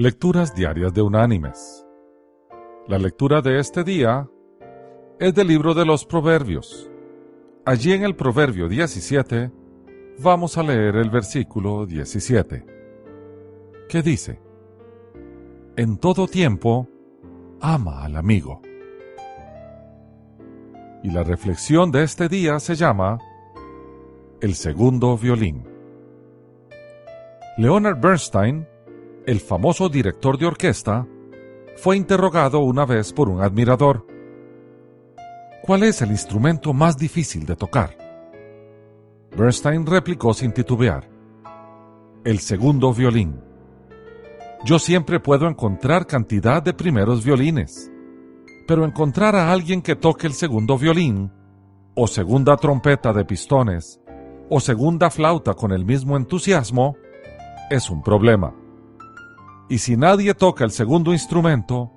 Lecturas Diarias de Unánimes. La lectura de este día es del libro de los Proverbios. Allí en el Proverbio 17 vamos a leer el versículo 17, que dice, En todo tiempo, ama al amigo. Y la reflexión de este día se llama El segundo violín. Leonard Bernstein el famoso director de orquesta, fue interrogado una vez por un admirador. ¿Cuál es el instrumento más difícil de tocar? Bernstein replicó sin titubear. El segundo violín. Yo siempre puedo encontrar cantidad de primeros violines, pero encontrar a alguien que toque el segundo violín, o segunda trompeta de pistones, o segunda flauta con el mismo entusiasmo, es un problema y si nadie toca el segundo instrumento,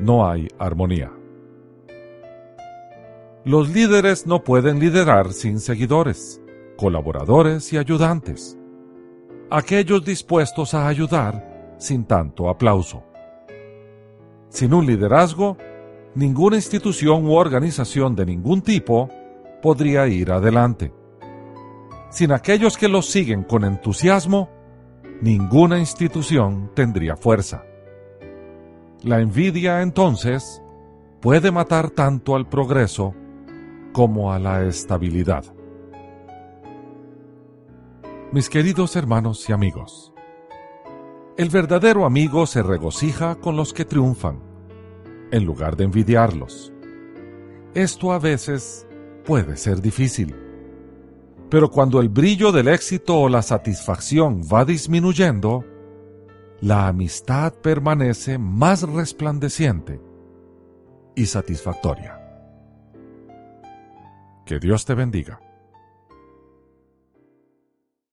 no hay armonía. Los líderes no pueden liderar sin seguidores, colaboradores y ayudantes, aquellos dispuestos a ayudar sin tanto aplauso. Sin un liderazgo, ninguna institución u organización de ningún tipo podría ir adelante. Sin aquellos que los siguen con entusiasmo, ninguna institución tendría fuerza. La envidia, entonces, puede matar tanto al progreso como a la estabilidad. Mis queridos hermanos y amigos, el verdadero amigo se regocija con los que triunfan, en lugar de envidiarlos. Esto a veces puede ser difícil pero cuando el brillo del éxito o la satisfacción va disminuyendo, la amistad permanece más resplandeciente y satisfactoria. Que Dios te bendiga.